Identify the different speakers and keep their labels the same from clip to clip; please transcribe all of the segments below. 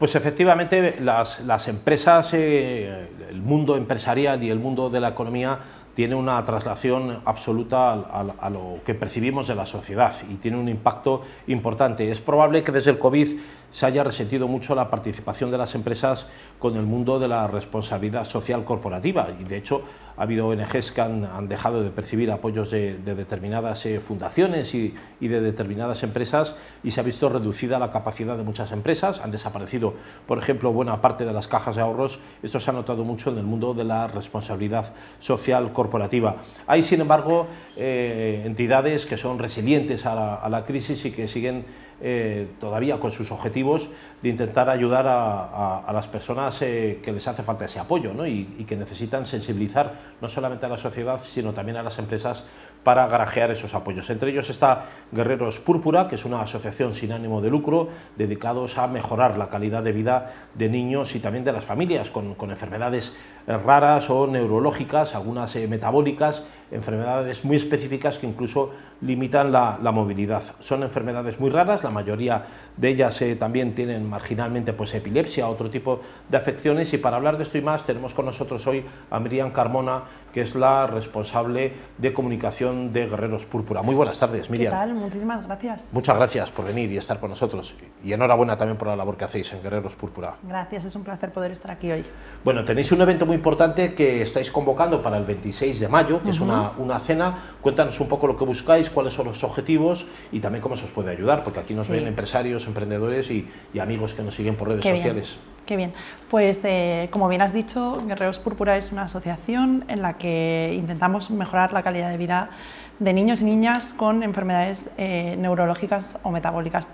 Speaker 1: Pues efectivamente las, las empresas, eh, el mundo empresarial y el mundo de la economía tiene una traslación absoluta a, lo que percibimos de la sociedad y tiene un impacto importante. Es probable que desde el COVID se haya resentido mucho la participación de las empresas con el mundo de la responsabilidad social corporativa. Y de hecho ha habido ONGs que han, dejado de percibir apoyos de, determinadas eh, fundaciones y, de determinadas empresas y se ha visto reducida la capacidad de muchas empresas, han desaparecido, por ejemplo, buena parte de las cajas de ahorros, esto se ha notado mucho en el mundo de la responsabilidad social corporativa. Hay, sin embargo, eh, entidades que son resilientes a la crisis y que siguen eh, todavía con sus objetivos de intentar ayudar a, las personas eh, que les hace falta ese apoyo y, que necesitan sensibilizar no solamente a la sociedad, sino también a las empresas para garajear esos apoyos. Entre ellos está Guerreros Púrpura, que es una asociación sin ánimo de lucro dedicados a mejorar la calidad de vida de niños y también de las familias con, enfermedades raras o neurológicas, algunas eh, metabólicas, enfermedades muy específicas que incluso limitan la, movilidad. Son enfermedades muy raras, la mayoría de ellas eh, también tienen marginalmente pues, epilepsia, otro tipo de afecciones y para hablar de esto y más tenemos con nosotros hoy a Miriam Carmona, que es la responsable de comunicación de Guerreros Púrpura. Muy buenas tardes, Miriam.
Speaker 2: ¿Qué tal? Muchísimas gracias.
Speaker 1: Muchas gracias por venir y estar con nosotros y enhorabuena también por la labor que hacéis en Guerreros Púrpura.
Speaker 2: Gracias, es un placer poder estar aquí hoy.
Speaker 1: Bueno, tenéis un evento muy importante que estáis convocando para el 26 de mayo, que es una, una cena. Cuéntanos un poco lo que buscáis, cuáles son los objetivos y también cómo se os puede ayudar, porque aquí nos ven empresarios, emprendedores y, amigos que nos siguen por redes sociales.
Speaker 2: Qué bien. Pues eh, como bien has dicho, Guerreros Púrpura es una asociación en la que intentamos mejorar la calidad de vida de niños y niñas con enfermedades eh, neurológicas o metabólicas.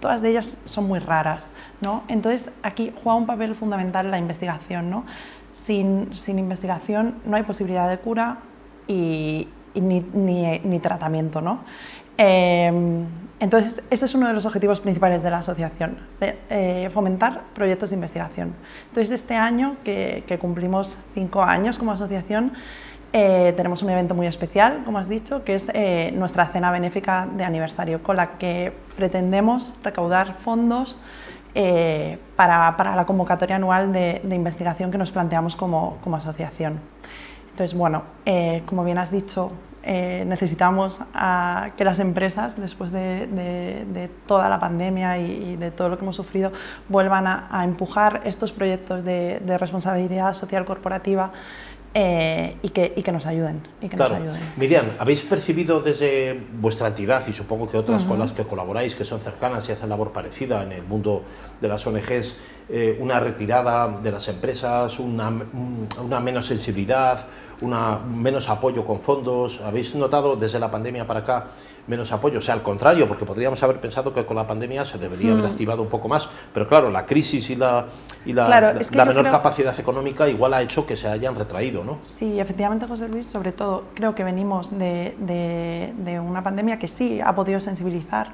Speaker 2: Todas de ellas son muy raras, ¿no? Entonces aquí juega un papel fundamental la investigación, ¿no? Sin, sin investigación no hay posibilidad de cura y, ni, ni, tratamiento. ¿no? Em, entonces, ese es uno de los objetivos principales de la asociación, eh, fomentar proyectos de investigación. Entonces, este año, que, cumplimos cinco años como asociación, eh, tenemos un evento muy especial, como has dicho, que es eh, nuestra cena benéfica de aniversario, con la que pretendemos recaudar fondos para, para, la convocatoria anual de, de investigación que nos planteamos como, como asociación. Entonces, bueno, eh, como bien has dicho, eh, necesitamos que las empresas, después de, toda la pandemia y, de todo lo que hemos sufrido, vuelvan a, empujar estos proyectos de, responsabilidad social corporativa eh, y, que, nos ayuden, y que
Speaker 1: Miriam, ¿habéis percibido desde vuestra entidad y supongo que otras con las que colaboráis, que son cercanas y hacen labor parecida en el mundo de las ONGs, eh, una retirada de las empresas, una, una menos sensibilidad, una menos apoyo con fondos? ¿Habéis notado desde la pandemia para acá menos apoyo? O sea, al contrario, porque podríamos haber pensado que con la pandemia se debería haber mm. activado un poco más, pero claro, la crisis y la, y la, la, menor capacidad económica igual ha hecho que se hayan retraído, ¿no?
Speaker 2: Sí, efectivamente, José Luis, sobre todo creo que venimos de, de, de una pandemia que sí ha podido sensibilizar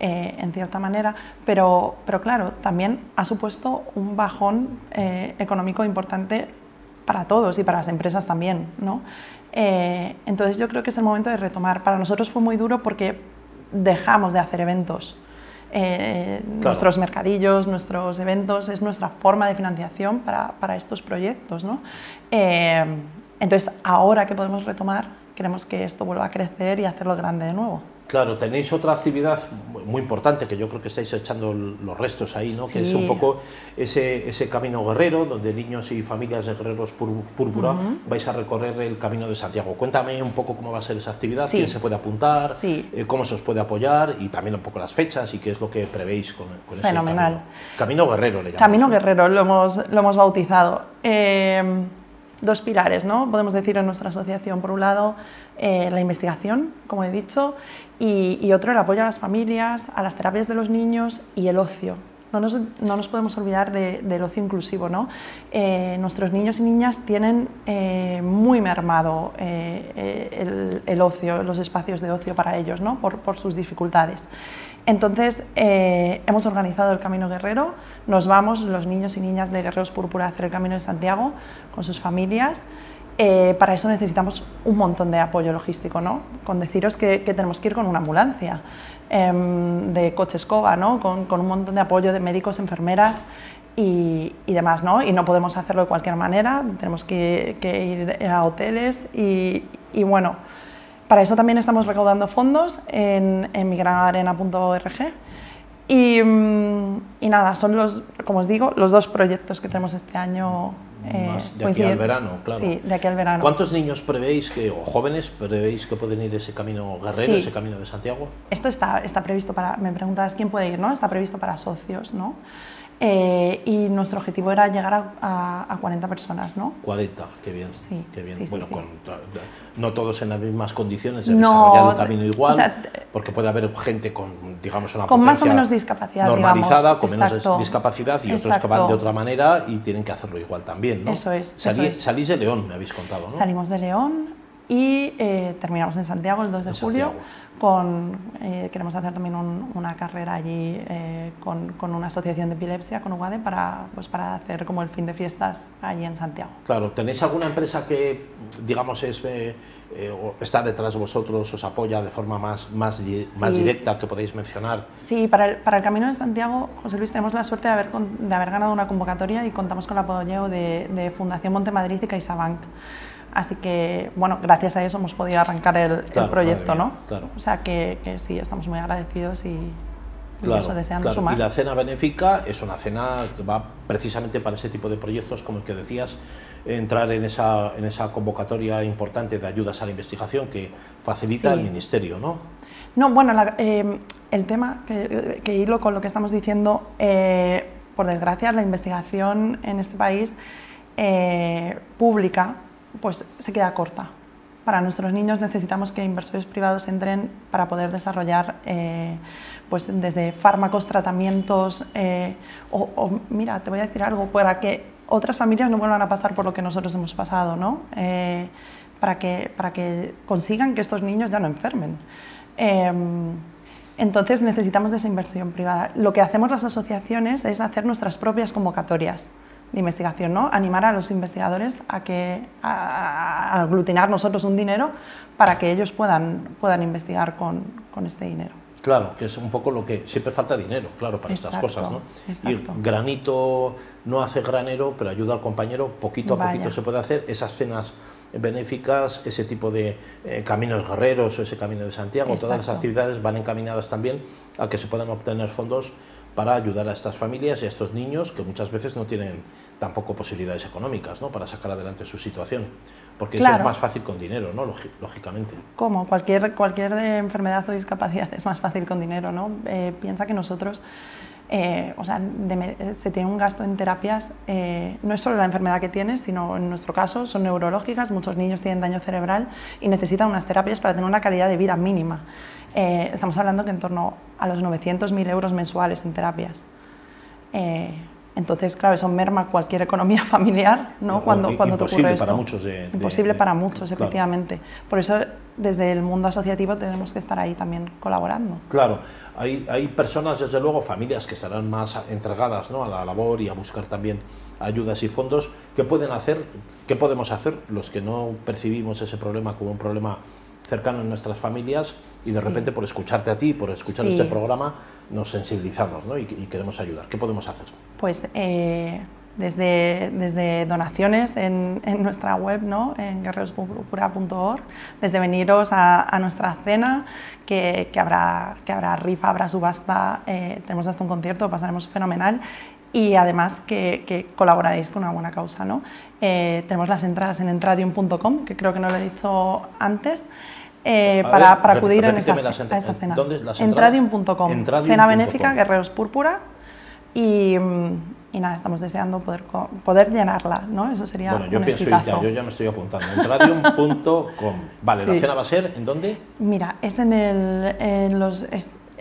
Speaker 2: eh, en cierta manera, pero, pero claro, también ha supuesto un bajón eh, económico importante para todos y para las empresas también. ¿no? Eh, entonces yo creo que es el momento de retomar. Para nosotros fue muy duro porque dejamos de hacer eventos. Nuestros mercadillos, nuestros eventos, es nuestra forma de financiación para, para estos proyectos. ¿no? entonces, ahora que podemos retomar, queremos que esto vuelva a crecer y hacerlo grande de nuevo.
Speaker 1: Claro, tenéis otra actividad muy importante que yo creo que estáis echando los restos ahí, ¿no? Que es un poco ese, ese camino guerrero, donde niños y familias de guerreros púrpura vais a recorrer el camino de Santiago. Cuéntame un poco cómo va a ser esa actividad, quién se puede apuntar, eh, cómo se os puede apoyar y también un poco las fechas y qué es lo que prevéis con, con ese camino. Camino guerrero le llamamos.
Speaker 2: Camino guerrero lo hemos, lo hemos bautizado. Eh, dos pilares, ¿no? Podemos decir en nuestra asociación, por un lado, eh, la investigación, como he dicho, y, otro, el apoyo a las familias, a las terapias de los niños y el ocio. No nos, no nos podemos olvidar del ocio inclusivo. ¿no? Eh, nuestros niños y niñas tienen eh, muy mermado el, el, ocio, los espacios de ocio para ellos, ¿no? por, sus dificultades. Entonces, hemos organizado el Camino Guerrero, nos vamos los niños y niñas de Guerreros Púrpura a hacer el Camino de Santiago con sus familias. Eh, para eso necesitamos un montón de apoyo logístico, ¿no? Con deciros que, tenemos que ir con una ambulancia de coche escoba, ¿no? Con, un montón de apoyo de médicos, enfermeras, y, demás, ¿no? Y no podemos hacerlo de cualquier manera, tenemos que, ir a hoteles y, bueno, para eso también estamos recaudando fondos en, en y, mm, y, nada, son los, como os digo, los dos proyectos que tenemos este año.
Speaker 1: Eh, de aquí al verano, claro.
Speaker 2: Sí, de aquí al verano.
Speaker 1: ¿Cuántos niños prevéis que, o jóvenes prevéis que pueden ir ese camino guerrero, ese camino de Santiago?
Speaker 2: Esto está, está previsto para, me preguntas quién puede ir, ¿no? Está previsto para socios, ¿no? Eh, y nuestro objetivo era llegar a, a, 40 personas, ¿no?
Speaker 1: 40, qué bien.
Speaker 2: Sí,
Speaker 1: qué bien.
Speaker 2: Sí,
Speaker 1: bueno,
Speaker 2: sí,
Speaker 1: con, no todos en las mismas condiciones de desarrollar el camino igual, porque puede haber gente con, digamos, una
Speaker 2: con más o menos discapacidad,
Speaker 1: normalizada, con menos discapacidad y otros que van de otra manera y tienen que hacerlo igual también, ¿no?
Speaker 2: Eso es.
Speaker 1: Salís de León, me habéis contado, ¿no?
Speaker 2: Salimos de León y eh, terminamos en Santiago el 2 de julio. Con, eh, queremos hacer también una carrera allí eh, con, con, una asociación de epilepsia, con UADE, para, pues para hacer como el fin de fiestas allí en Santiago.
Speaker 1: Claro, ¿tenéis alguna empresa que, digamos, es, está detrás de vosotros, os apoya de forma más, más, más directa que podéis mencionar?
Speaker 2: Sí, para el, para el Camino de Santiago, José Luis, tenemos la suerte de haber, de haber ganado una convocatoria y contamos con el apoyo de, de Fundación Montemadrid y CaixaBank. Así que, bueno, gracias a eso hemos podido arrancar el, proyecto, ¿no?
Speaker 1: Claro.
Speaker 2: O sea que, sí, estamos muy agradecidos y, eso, deseando sumar.
Speaker 1: Y la cena benéfica es una cena que va precisamente para ese tipo de proyectos, como el que decías, entrar en esa, en esa convocatoria importante de ayudas a la investigación que facilita el Ministerio, ¿no?
Speaker 2: No, bueno, eh, el tema, que, que, hilo con lo que estamos diciendo, eh, por desgracia, la investigación en este país eh, pública pues se queda corta. Para nuestros niños necesitamos que inversores privados entren para poder desarrollar eh, pues desde fármacos, tratamientos eh, o, mira, te voy a decir algo, para que otras familias no vuelvan a pasar por lo que nosotros hemos pasado, ¿no? Eh, para, que, para que consigan que estos niños ya no enfermen. Em, entonces necesitamos esa inversión privada. Lo que hacemos las asociaciones es hacer nuestras propias convocatorias de investigación, ¿no? Animar a los investigadores a que a, aglutinar nosotros un dinero para que ellos puedan, puedan investigar con, con, este dinero.
Speaker 1: Claro, que es un poco lo que siempre falta dinero, claro, para estas cosas, ¿no? Y granito no hace granero, pero ayuda al compañero, poquito a poquito se puede hacer esas cenas benéficas, ese tipo de eh, caminos guerreros o ese camino de Santiago, todas las actividades van encaminadas también a que se puedan obtener fondos para ayudar a estas familias y a estos niños que muchas veces no tienen tampoco posibilidades económicas ¿no? para sacar adelante su situación. Porque eso es más fácil con dinero, ¿no? lógicamente.
Speaker 2: Como cualquier, cualquier enfermedad o discapacidad es más fácil con dinero. ¿no? Eh, piensa que nosotros, eh, o sea, se tiene un gasto en terapias, eh, no es solo la enfermedad que tienes, sino en nuestro caso son neurológicas, muchos niños tienen daño cerebral y necesitan unas terapias para tener una calidad de vida mínima. estamos hablando que en torno a los 900.000 euros mensuales en terapias. Entonces, claro, eso merma cualquier economía familiar, ¿no? cuando, cuando te ocurre
Speaker 1: para muchos.
Speaker 2: imposible para muchos, efectivamente. Por eso, desde el mundo asociativo tenemos que estar ahí también colaborando.
Speaker 1: Claro, hay, hay personas, desde luego, familias que estarán más entregadas ¿no? a la labor y a buscar también ayudas y fondos. ¿Qué pueden hacer? ¿Qué podemos hacer los que no percibimos ese problema como un problema cercano en nuestras familias y de repente por escucharte a ti, por escuchar este programa, nos sensibilizamos ¿no? y, queremos ayudar. ¿Qué podemos hacer?
Speaker 2: Pues eh, desde, desde donaciones en, en, nuestra web, ¿no? en guerrerospura.org, desde veniros a, a nuestra cena, que, que, habrá, que habrá rifa, habrá subasta, eh, tenemos hasta un concierto, pasaremos fenomenal y además que, que, colaboraréis con una buena causa. ¿no? Eh, tenemos las entradas en entradium.com, que creo que no lo he dicho antes. Eh, para, para acudir en esa, a esa cena. Entradium.com, cena benéfica, Guerreros Púrpura, y, y, nada, estamos deseando poder, poder llenarla, ¿no? Eso sería
Speaker 1: Bueno, yo pienso ya, yo ya me estoy apuntando. Entradium.com. Vale, ¿la cena va a ser en dónde?
Speaker 2: Mira, es en, el, en los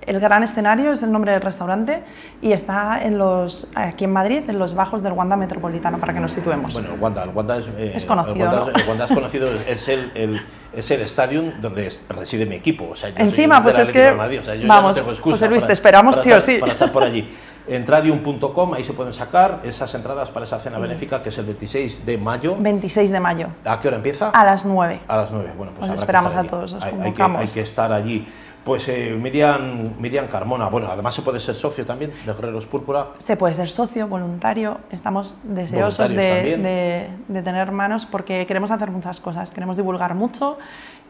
Speaker 2: el gran escenario es el nombre del restaurante y está en los, aquí en Madrid, en los bajos del Wanda Metropolitano, para que nos situemos.
Speaker 1: Bueno, el Wanda, el Wanda es,
Speaker 2: eh, es conocido.
Speaker 1: El Wanda, el Wanda es conocido, es el, el es el estadio donde reside mi equipo. O sea, yo
Speaker 2: Encima, pues es que. O sea, yo vamos, no José Luis, te esperamos sí o sí.
Speaker 1: Para estar por allí. Entradium.com, ahí se pueden sacar esas entradas para esa cena benéfica que es el 26 de mayo.
Speaker 2: 26 de mayo.
Speaker 1: ¿A qué hora empieza?
Speaker 2: A las 9.
Speaker 1: A las 9, bueno, pues
Speaker 2: esperamos a todos,
Speaker 1: hay, hay, que, hay, que, estar allí Pues eh, Miriam, Miriam Carmona, bueno, además se puede ser socio también de Guerreros Púrpura.
Speaker 2: Se puede ser socio, voluntario, estamos deseosos de, de, tener manos porque queremos hacer muchas cosas, queremos divulgar mucho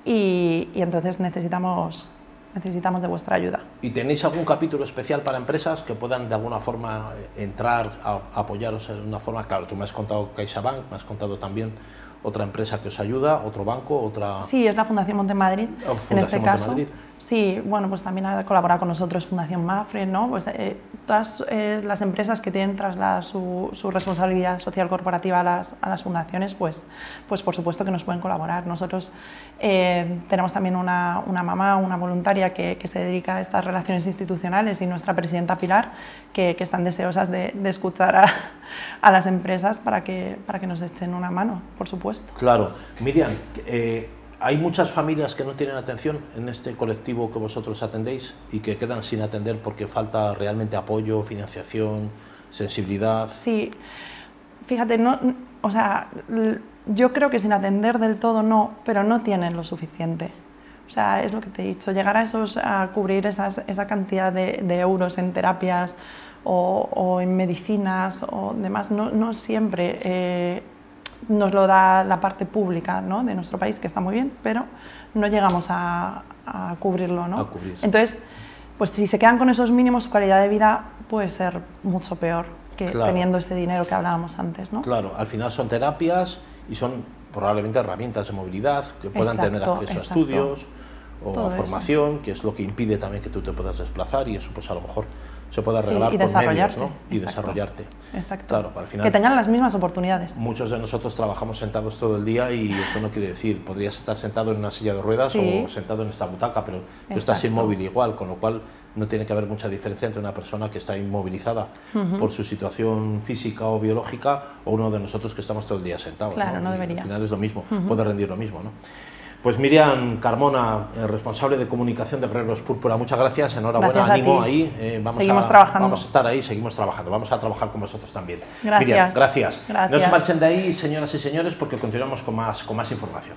Speaker 2: y, y entonces necesitamos necesitamos de vuestra ayuda.
Speaker 1: ¿Y tenéis algún capítulo especial para empresas que puedan de alguna forma entrar a, apoyaros en una forma? Claro, tú me has contado CaixaBank, me has contado también otra empresa que os ayuda, otro banco, otra...
Speaker 2: Sí, es la Fundación Montemadrid, oh, en este caso. Sí, bueno, pues también ha colaborado con nosotros Fundación Mafre, ¿no? Pues eh, todas eh, las empresas que tienen trasladada su, su, responsabilidad social corporativa a las, a las, fundaciones, pues, pues por supuesto que nos pueden colaborar. Nosotros eh, tenemos también una, una, mamá, una voluntaria que, que, se dedica a estas relaciones institucionales y nuestra presidenta Pilar, que, que están deseosas de, de escuchar a, a, las empresas para que, para que nos echen una mano, por supuesto.
Speaker 1: Claro. Miriam, hay muchas familias que no tienen atención en este colectivo que vosotros atendéis y que quedan sin atender porque falta realmente apoyo, financiación, sensibilidad.
Speaker 2: Sí, fíjate, no, o sea, yo creo que sin atender del todo no, pero no tienen lo suficiente. O sea, es lo que te he dicho, llegar a, esos, a cubrir esas, esa cantidad de, euros en terapias o, en medicinas o demás, no, no siempre eh, nos lo da la parte pública ¿no? de nuestro país, que está muy bien, pero no llegamos a, cubrirlo. ¿no? Entonces, pues si se quedan con esos mínimos, su calidad de vida puede ser mucho peor que teniendo ese dinero que hablábamos antes. ¿no?
Speaker 1: Claro, al final son terapias y son probablemente herramientas de movilidad que puedan tener acceso a estudios o a formación, que es lo que impide también que tú te puedas desplazar y eso pues a lo mejor se puede arreglar
Speaker 2: y
Speaker 1: por medios, ¿no? Y desarrollarte.
Speaker 2: Exacto. Claro, al final, que tengan las mismas oportunidades.
Speaker 1: Muchos de nosotros trabajamos sentados todo el día y eso no quiere decir, podrías estar sentado en una silla de ruedas o sentado en esta butaca, pero tú estás inmóvil igual, con lo cual no tiene que haber mucha diferencia entre una persona que está inmovilizada por su situación física o biológica o uno de nosotros que estamos todo el día sentados.
Speaker 2: Claro, no, debería.
Speaker 1: Al final es lo mismo, puede rendir lo mismo, ¿no? Pues Miriam Carmona, eh, responsable de comunicación de Guerreros Púrpura, muchas gracias, enhorabuena, ánimo ahí.
Speaker 2: Eh, vamos seguimos a, trabajando.
Speaker 1: Vamos a estar ahí, seguimos trabajando, vamos a trabajar con vosotros también.
Speaker 2: Gracias.
Speaker 1: Miriam, gracias. gracias. No se marchen de ahí, señoras y señores, porque continuamos con más, con más información.